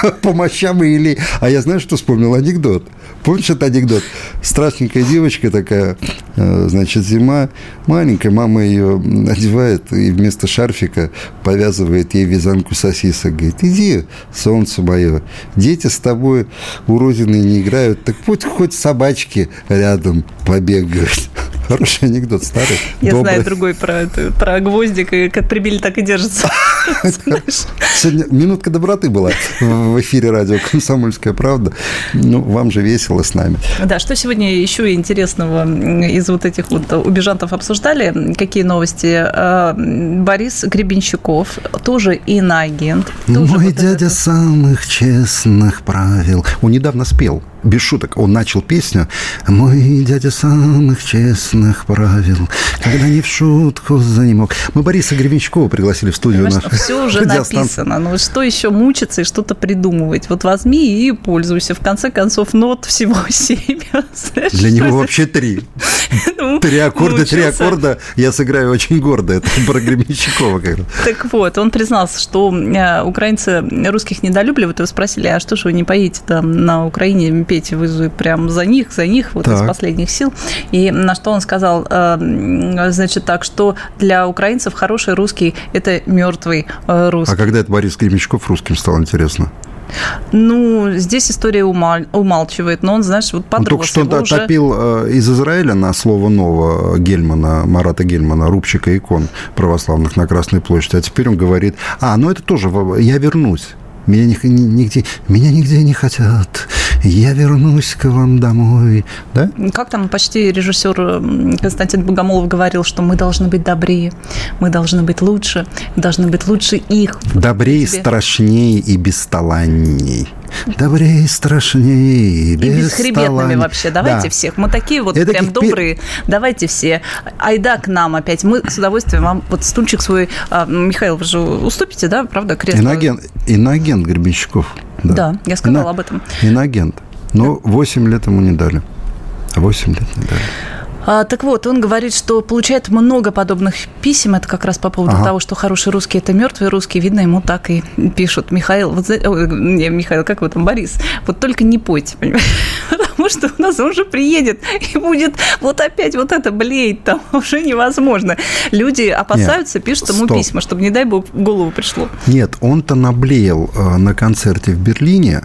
B: Хоть по мощам или... А я знаю, что вспомнил анекдот. Помнишь этот анекдот? Страшненькая девочка такая, э, значит, зима, маленькая, мама ее одевает и вместо шарфика повязывает ей вязанку сосисок. Говорит, иди, солнце мое, дети с тобой уродины не играют, так пусть хоть собачки рядом побегают. Хороший анекдот, старый.
C: Я добрый. знаю другой про, про гвоздик, и как прибили, так и держится.
B: Сегодня минутка доброты была в эфире радио «Комсомольская правда». Ну, вам же весело с нами.
C: Да, что сегодня еще интересного из вот этих вот убежантов обсуждали? Какие новости? А, Борис Гребенщиков, тоже иноагент.
B: Мой вот дядя это... самых честных правил. Он недавно спел без шуток, он начал песню «Мой дядя самых честных правил, когда не в шутку за не мог». Мы Бориса Гребенщикова пригласили в студию
C: нашу. Все уже написано. Ну что еще мучиться и что-то придумывать? Вот возьми и пользуйся. В конце концов, нот всего семь.
B: Для него вообще три. Ну, три аккорда, три аккорда. Я сыграю очень гордо. Это про Гребенщикова.
C: Так вот, он признался, что э, украинцы русских недолюбливают. Его спросили, а что же вы не поедете там на Украине петь вызовы прям за них, за них, вот так. из последних сил. И на что он сказал, э, значит, так, что для украинцев хороший русский – это мертвый э, русский.
B: А когда это Борис Кремечков русским стал, интересно?
C: Ну, здесь история умал... умалчивает, но он, знаешь, вот подрос.
B: Он только что уже... топил э, из Израиля на слово нового Гельмана, Марата Гельмана, рубчика икон православных на Красной площади, а теперь он говорит, а, ну это тоже, я вернусь. Меня нигде, меня нигде не хотят. Я вернусь к вам домой. Да?
C: Как там почти режиссер Константин Богомолов говорил, что мы должны быть добрее, мы должны быть лучше, должны быть лучше их.
B: Добрее, страшнее и бесталанней. Добрее, страшнее,
C: и бесхребетными вообще. Давайте да. всех. Мы такие вот Это прям как... добрые. Давайте все. Айда к нам опять. Мы с удовольствием вам вот стульчик свой... А, Михаил, вы же уступите, да, правда, кресло?
B: Иноагент, иноагент Гребенщиков.
C: Да, да я сказала Ино... об этом.
B: Иноагент. Но да. 8 лет ему не дали. 8 лет не дали.
C: А, так вот, он говорит, что получает много подобных писем. Это как раз по поводу ага. того, что хороший русский – это мертвый русский. Видно, ему так и пишут. Михаил, вот, ой, не, Михаил, как вы там, Борис, вот только не пойте, понимаете? Потому что у нас уже приедет и будет вот опять вот это блеять там уже невозможно. Люди опасаются, Нет, пишут ему стоп. письма, чтобы, не дай бог, в голову пришло.
B: Нет, он-то наблеял э, на концерте в Берлине,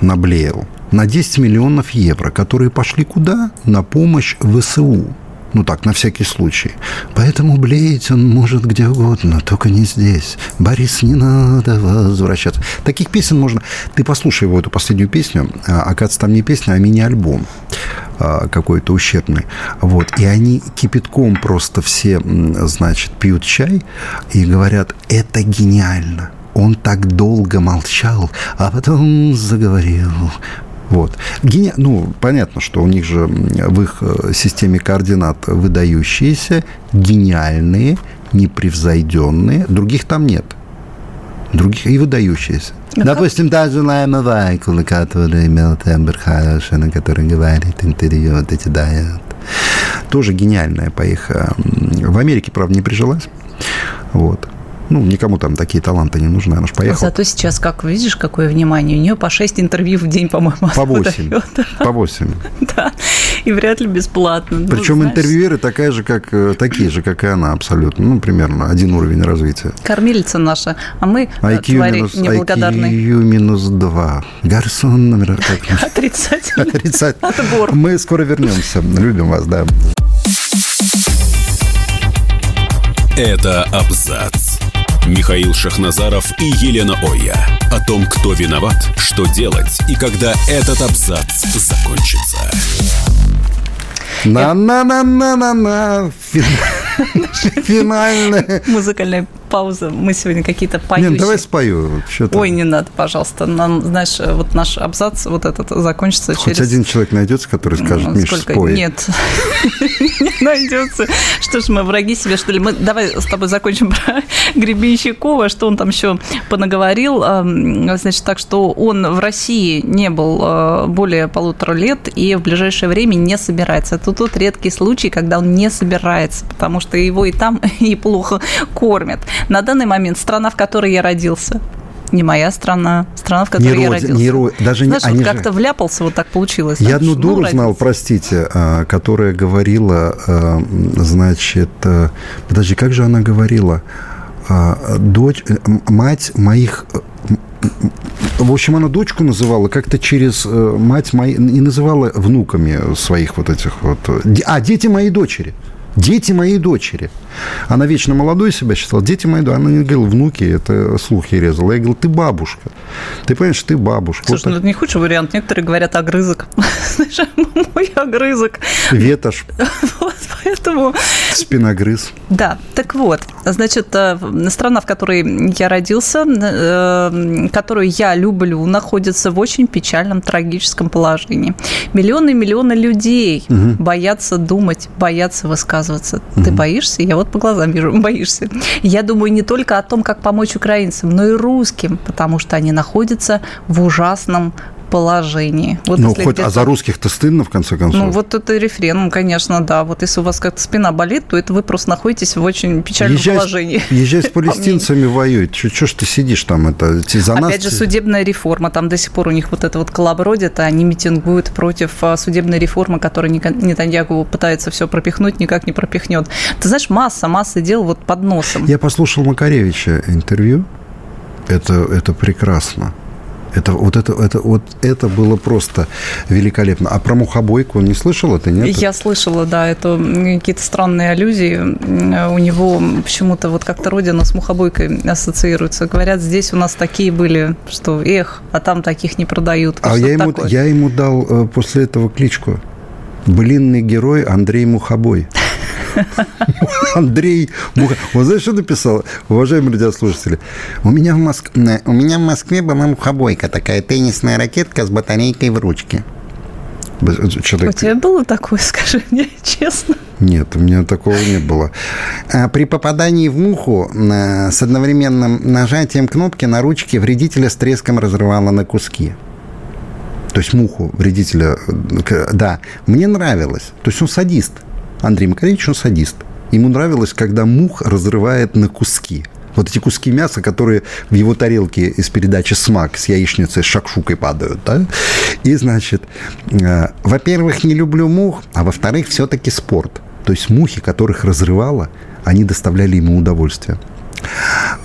B: наблеял, на 10 миллионов евро, которые пошли куда? На помощь ВСУ. Ну так, на всякий случай. Поэтому блеять он может где угодно, только не здесь. Борис, не надо возвращаться. Таких песен можно... Ты послушай его, эту последнюю песню. А, оказывается, там не песня, а мини-альбом а, какой-то ущербный. Вот. И они кипятком просто все, значит, пьют чай и говорят, это гениально. Он так долго молчал, а потом заговорил. Вот. Гени... Ну, понятно, что у них же в их э, системе координат выдающиеся, гениальные, непревзойденные. Других там нет. Других и выдающиеся. Ну, Допустим, та же Лайма Вайкула, который имел тембр хороший, на который говорит интервью, вот эти дает. Тоже гениальная по их... Э, в Америке, правда, не прижилась. Вот. Ну, никому там такие таланты не нужны, она же поехала.
C: Зато сейчас, как видишь, какое внимание. У нее по 6 интервью в день, по-моему,
B: По 8. По 8.
C: Да, и вряд ли бесплатно.
B: Причем ну, интервьюеры такая же, как, э, такие же, как и она абсолютно. Ну, примерно один уровень развития.
C: Кормилица наша, а мы IQ э, твари минус, неблагодарные.
B: IQ минус 2. Гарсон номер...
C: Как? Отрицательный.
B: Отрицательный. Отбор. Мы скоро вернемся. Любим вас, да.
A: Это абзац. Михаил Шахназаров и Елена Оя. О том, кто виноват, что делать и когда этот абзац закончится.
B: На-на-на-на-на-на. Финальная.
C: Музыкальная пауза. Мы сегодня какие-то поющие.
B: Нет, давай спою.
C: Ой, не надо, пожалуйста. Нам, знаешь, вот наш абзац вот этот закончится
B: Хоть
C: через...
B: один человек найдется, который скажет, Миш,
C: Сколько?
B: спой.
C: Нет, не найдется. Что ж, мы враги себе, что ли? Мы давай с тобой закончим про Гребенщикова, что он там еще понаговорил. Значит, так что он в России не был э, более полутора лет и в ближайшее время не собирается. Это тот редкий случай, когда он не собирается, потому что его и там и плохо кормят. На данный момент страна, в которой я родился, не моя страна, страна, в которой
B: Не
C: я
B: роди-
C: родился.
B: не ро- даже не-
C: Знаешь,
B: они
C: вот
B: же-
C: как-то вляпался, вот так получилось.
B: Я одну
C: ну,
B: дуру знал,
C: родился.
B: простите, а, которая говорила, а, значит, а, подожди, как же она говорила? Дочь, э, мать моих... э, В общем, она дочку называла как-то через э, мать моей... И называла внуками своих вот этих вот... А, дети моей дочери. Дети моей дочери. Она вечно молодой себя считала. Дети моей дочери. Она не говорила, внуки, это слухи резала. Я говорил, ты бабушка. Ты понимаешь, ты бабушка.
C: Слушай,
B: Вот
C: ну это не худший вариант. Некоторые говорят огрызок. Знаешь, мой огрызок.
B: Ветошь,
C: Вот, поэтому...
B: спиногрыз.
C: Да, так вот, значит, э, страна, в которой я родился, э, которую я люблю, находится в очень печальном, трагическом положении. Миллионы и миллионы людей боятся думать, боятся высказываться. Ты боишься? Я вот по глазам вижу, боишься. Я думаю не только о том, как помочь украинцам, но и русским, потому что они находятся в ужасном положении. Вот
B: Ну, хоть, а за русских-то стыдно, в конце концов.
C: ну, вот это рефрен, конечно, да. Вот если у вас как-то спина болит, то это вы просто находитесь в очень печальном
B: езжай,
C: положении.
B: езжай с палестинцами воюй. Че ж ты сидишь там? Это, за нас...
C: Опять же, судебная реформа. Там до сих пор у них вот это вот колобродит, а они митингуют против а, судебной реформы, которую Нетаньяху пытается все пропихнуть, никак не пропихнет. Ты знаешь, масса, масса дел вот под носом.
B: Я послушал Макаревича интервью. Это, это прекрасно. Это, вот, это, это, вот это было просто великолепно. А про мухобойку не слышал это, нет?
C: Я слышала, да, это какие-то странные аллюзии. У него почему-то вот как-то родина с мухобойкой ассоциируется. Говорят, здесь у нас такие были, что эх, а там таких не продают.
B: А я ему,
C: такое?
B: я ему дал э, после этого кличку. Блинный герой Андрей Мухобой. Андрей Муха... Вот знаешь, что написал? Уважаемые радиослушатели, у меня, в Моск... э, у меня в Москве была мухобойка, такая теннисная ракетка с батарейкой в ручке.
C: У
B: Человек...
C: тебя было такое, скажи мне честно?
B: Нет, у меня такого не было. А При попадании в муху э, с одновременным нажатием кнопки на ручке вредителя с треском разрывало на куски. То есть муху вредителя, э, да, мне нравилось. То есть он садист. Андрей Макаревич, он садист. Ему нравилось, когда мух разрывает на куски. Вот эти куски мяса, которые в его тарелке из передачи «Смак» с яичницей, с шакшукой падают, да? И, значит, э, во-первых, не люблю мух, а во-вторых, все-таки спорт. То есть мухи, которых разрывало, они доставляли ему удовольствие.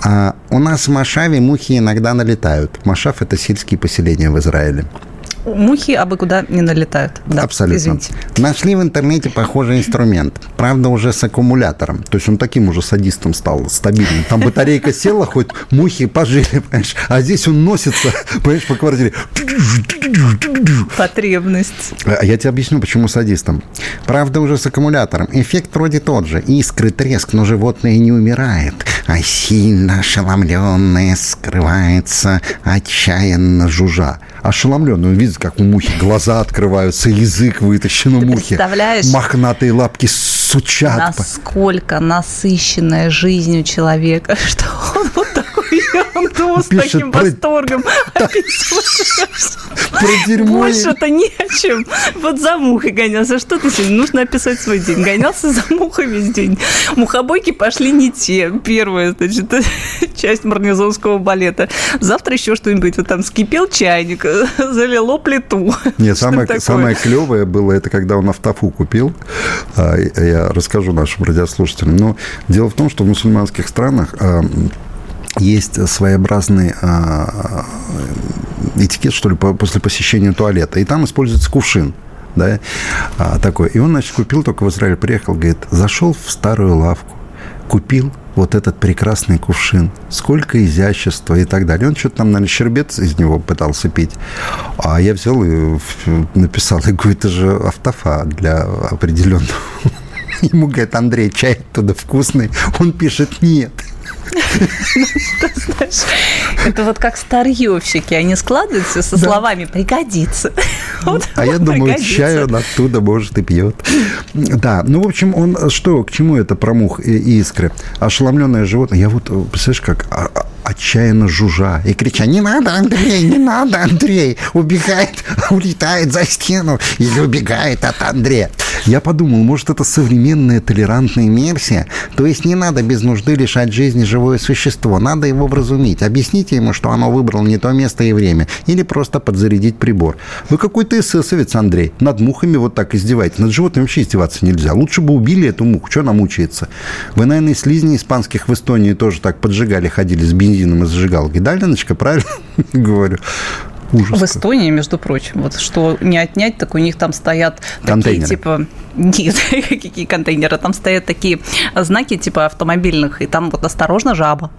B: А у нас в Машаве мухи иногда налетают. Машав – это сельские поселения в Израиле.
C: Мухи абы куда не налетают. Да,
B: Абсолютно.
C: Извините.
B: Нашли в интернете похожий инструмент. Правда, уже с аккумулятором. То есть он таким уже садистом стал, стабильным. Там батарейка села, хоть мухи пожили, понимаешь. А здесь он носится, понимаешь, по квартире.
C: Потребность.
B: А Я тебе объясню, почему садистом. Правда, уже с аккумулятором. Эффект вроде тот же. Искры, треск, но животное не умирает. А сильно ошеломленное скрывается, отчаянно жужжа. Ошеломленный. Он видит, как у мухи глаза открываются, язык вытащен у
C: Ты
B: мухи.
C: представляешь?
B: Мохнатые лапки сучат.
C: Насколько насыщенная жизнь у человека, что он вот такую ерунду с
B: Пишет
C: таким
B: про-
C: восторгом описывает.
B: Про дерьмо.
C: Больше-то не о чем. Вот за мухой гонялся. Что ты сегодня? Нужно описать свой день. Гонялся за мухой весь день. Мухобойки пошли не те. Первая, значит, часть марнизонского балета. Завтра еще что-нибудь. Вот там скипел чайник, залило плиту.
B: Нет, самое, самое клевое было, это когда он автофу купил. А, Я расскажу нашим радиослушателям. Но дело в том, что в мусульманских странах а, есть своеобразный а, этикет, что ли, по- после посещения туалета. И там используется кувшин. Да, а, такой. И он, значит, купил, только в Израиль приехал, говорит, зашел в старую лавку, купил вот этот прекрасный кувшин, сколько изящества и так далее. Он что-то там, наверное, щербец из него пытался пить. А я взял и написал, и говорю, это же автофа для определенного. Ему говорит, Андрей, чай оттуда вкусный. Он пишет, нет.
C: Это вот как старьевщики, они складываются со словами «пригодится».
B: А я думаю, чай он оттуда, может, и пьет. Да, ну, в общем, он что, к чему это про мух и искры? Ошеломленное животное. Я вот, представляешь, как а, а, отчаянно жужжа и крича «Не надо, Андрей, не надо, Андрей!» Убегает, улетает за стену или убегает от Андрея. Я подумал, может, это современная толерантная версия? То есть не надо без нужды лишать жизни живое существо. Надо его вразумить. Объясните ему, что оно выбрало не то место и время. Или просто подзарядить прибор. Вы какой-то эсэсовец, Андрей. Над мухами вот так издеваетесь. Над животными вообще издеваться нельзя. Лучше бы убили эту муху. Что она мучается? Вы, наверное, слизни испанских в Эстонии тоже так поджигали, ходили с бензином и зажигалкой. Да, Леночка, правильно говорю?
C: Ужас. В Эстонии, между прочим, вот что не отнять, так у них там стоят
B: Контейнеры.
C: такие типа... Нет, какие контейнеры? Там стоят такие знаки типа автомобильных, и там вот осторожно жаба.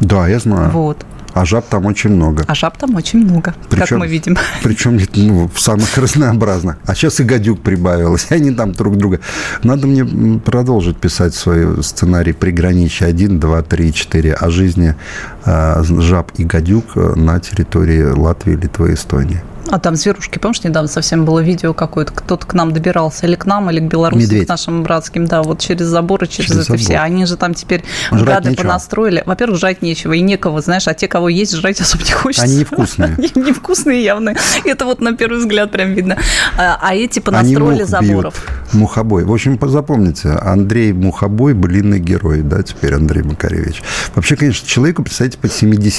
B: Да, я знаю.
C: Вот.
B: А жаб там очень много.
C: А жаб там очень много, причем, как мы видим.
B: Причем ну, самых разнообразных. А сейчас и гадюк прибавилось. И они там друг друга. Надо мне продолжить писать свой сценарий приграничия 1, 2, 3, 4 о жизни э, жаб и гадюк на территории Латвии, Литвы Эстонии.
C: А там зверушки, помнишь, недавно совсем было видео какое-то, кто-то к нам добирался, или к нам, или к Беларуси,
B: Медведь.
C: к нашим братским, да, вот через заборы, через, через это забор. все. Они же там теперь
B: жрать
C: гады
B: нечего.
C: понастроили. Во-первых, жрать нечего, и некого, знаешь, а те, кого есть, жрать особо не хочется.
B: Они невкусные.
C: Они невкусные явно. Это вот на первый взгляд прям видно. А, а эти понастроили заборов.
B: Бьют. Мухобой. В общем, запомните, Андрей Мухобой, блинный герой, да, теперь Андрей Макаревич. Вообще, конечно, человеку, представьте, под 70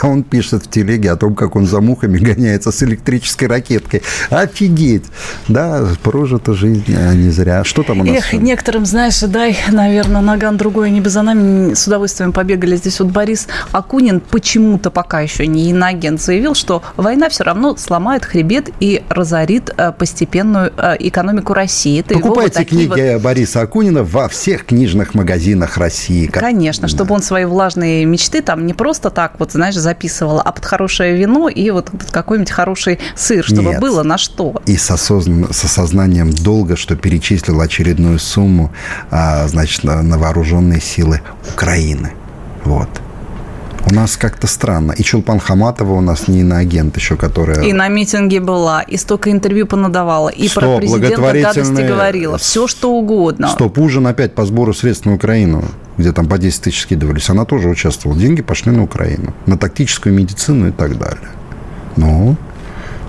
B: а он пишет в телеге о том, как он за мухами гоняется с электрической ракетой клеткой. Офигеть! Да, прожита жизнь а не зря. Что там у нас?
C: Эх, некоторым, знаешь, дай, наверное, наган другой, не бы за нами с удовольствием побегали. Здесь вот Борис Акунин почему-то пока еще не иноагент заявил, что война все равно сломает хребет и разорит э, постепенную э, экономику России. Это
B: Покупайте
C: вот
B: книги
C: вот...
B: Бориса Акунина во всех книжных магазинах России.
C: Как... Конечно, да. чтобы он свои влажные мечты там не просто так вот, знаешь, записывал, а под хорошее вино и вот под какой-нибудь хороший сыр, чтобы
B: Нет.
C: было на что.
B: И с, осозн... с осознанием долга, что перечислил очередную сумму, а, значит, на, на вооруженные силы Украины. Вот. У нас как-то странно. И Чулпан Хаматова у нас не иноагент еще, которая...
C: И на митинге была, и столько интервью понадавала, и
B: Что,
C: про президента
B: благотворительные-
C: говорила. Все, что угодно.
B: Стоп, ужин опять по сбору средств на Украину, где там по 10 тысяч скидывались. Она тоже участвовала. Деньги пошли на Украину. На тактическую медицину и так далее. Ну,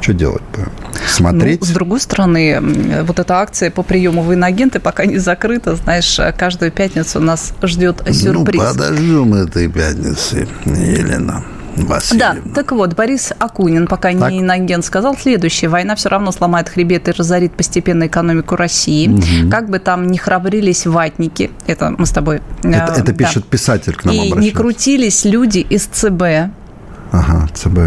B: что делать будем? Смотреть?
C: Ну, с другой стороны, вот эта акция по приему в иноагенты пока не закрыта. Знаешь, каждую пятницу нас ждет сюрприз.
B: Ну, подождем этой пятницы, Елена
C: Да,
B: Васильевна.
C: так вот, Борис Акунин, пока
B: Так.
C: не иноагент, сказал следующее. Война все равно сломает хребет и разорит постепенно экономику России. Как бы там ни храбрились ватники, это мы с тобой...
B: Это,
C: э,
B: это
C: да.
B: пишет писатель к нам
C: И не
B: обращается.
C: крутились люди из ЦБ,
B: Ага, ЦБ.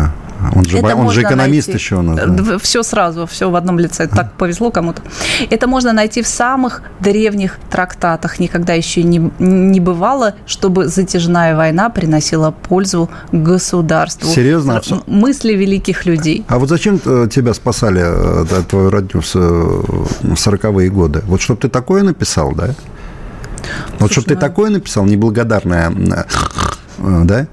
B: Он же,
C: Это
B: он же экономист
C: найти.
B: еще у нас. да.
C: Все сразу, все в одном лице. Так повезло кому-то. Это можно найти в самых древних трактатах. Никогда еще не, не бывало, чтобы затяжная война приносила пользу государству.
B: Серьезно? А
C: Мысли великих людей.
B: А вот зачем э, тебя спасали, э, твою родню в с- в 40-е годы? Вот чтобы ты такое написал, да? Вот чтобы ты
C: ну-
B: такое написал, неблагодарное, э, да?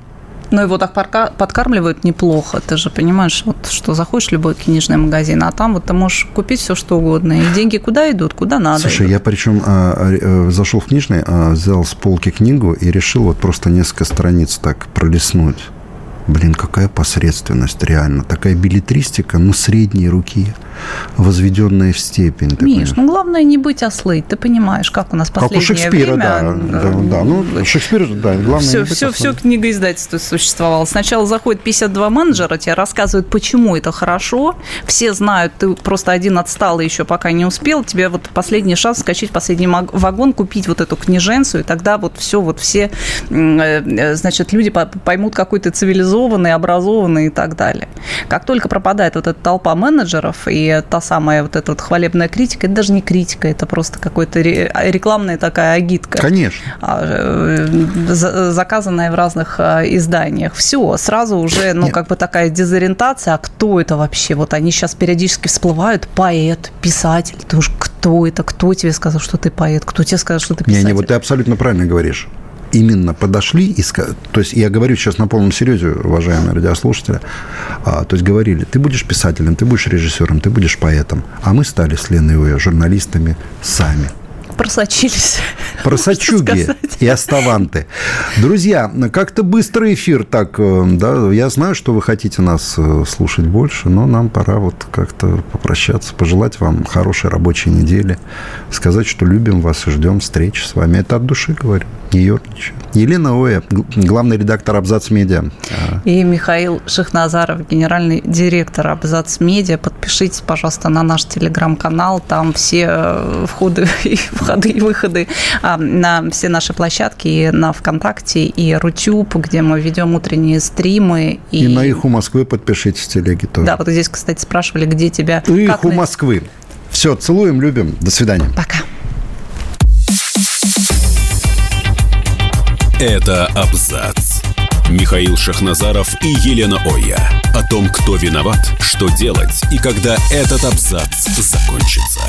C: Но его так подка- подкармливают неплохо. Ты же понимаешь, вот, что заходишь в любой книжный магазин, а там вот ты можешь купить все, что угодно. И деньги куда идут? Куда надо.
B: Слушай,
C: идут.
B: я причем а, э, зашел в книжный, а, взял с полки книгу и решил вот просто несколько страниц так пролистнуть. Блин, какая посредственность реально. Такая билетристика, ну, средней руки, возведенная в степень.
C: Миш, ну главное не быть ослы. Ты понимаешь, как у нас
B: Как у
C: последнее
B: Шекспира,
C: время...
B: да, да, да. Ну, Шекспир, да, главное
C: все,
B: не быть
C: все, все
B: ослом.
C: книгоиздательство существовало. Сначала заходит 52 менеджера, тебе рассказывают, почему это хорошо. Все знают, ты просто один отстал и еще пока не успел. Тебе вот последний шанс скачать в последний вагон, купить вот эту книженцию, и тогда вот все, вот все, м, э, значит, люди по- поймут, какой ты цивилизованный, образованный и так далее. Как только пропадает вот эта толпа менеджеров и та самая вот эта вот хвалебная критика, это даже не критика, это просто какой-то ре- рекламная такая агитка
B: Конечно.
C: а, э, за- заказанная в разных а, изданиях. Все, сразу уже, ну,
B: Нет.
C: как бы такая дезориентация. А кто это вообще? Вот они сейчас периодически всплывают. Поэт, писатель. Ты уж кто это? Кто тебе сказал, что ты поэт? Кто тебе сказал, что ты
B: Не,
C: писатель?
B: не, вот ты абсолютно правильно говоришь. Именно подошли и то есть я говорю сейчас на полном серьезе, уважаемые радиослушатели, а, то есть говорили, ты будешь писателем, ты будешь режиссером, ты будешь поэтом, а мы стали с Леной журналистами сами
C: просочились.
B: Просочуги и оставанты. Друзья, как-то быстрый эфир так, э, да, я знаю, что вы хотите нас э, слушать больше, но нам пора вот как-то попрощаться, пожелать вам хорошей рабочей недели, сказать, что любим вас и ждем встречи с вами. Это от души говорю, не ерничаю. Елена Оя, главный редактор «Абзац Медиа».
C: И Михаил Шахназаров, генеральный директор «Абзац Медиа». Подпишитесь, пожалуйста, на наш телеграм-канал. Там все э, входы и входы и выходы а, на все наши площадки, и на ВКонтакте, и Рутюб, где мы ведем утренние стримы.
B: И, и на их у Москвы подпишитесь в телеге тоже.
C: Да, вот здесь, кстати, спрашивали, где тебя...
B: Их у Москвы. Все, целуем, любим. До свидания.
C: Пока.
A: Это абзац. Михаил Шахназаров и Елена Оя. О том, кто виноват, что делать и когда этот абзац закончится.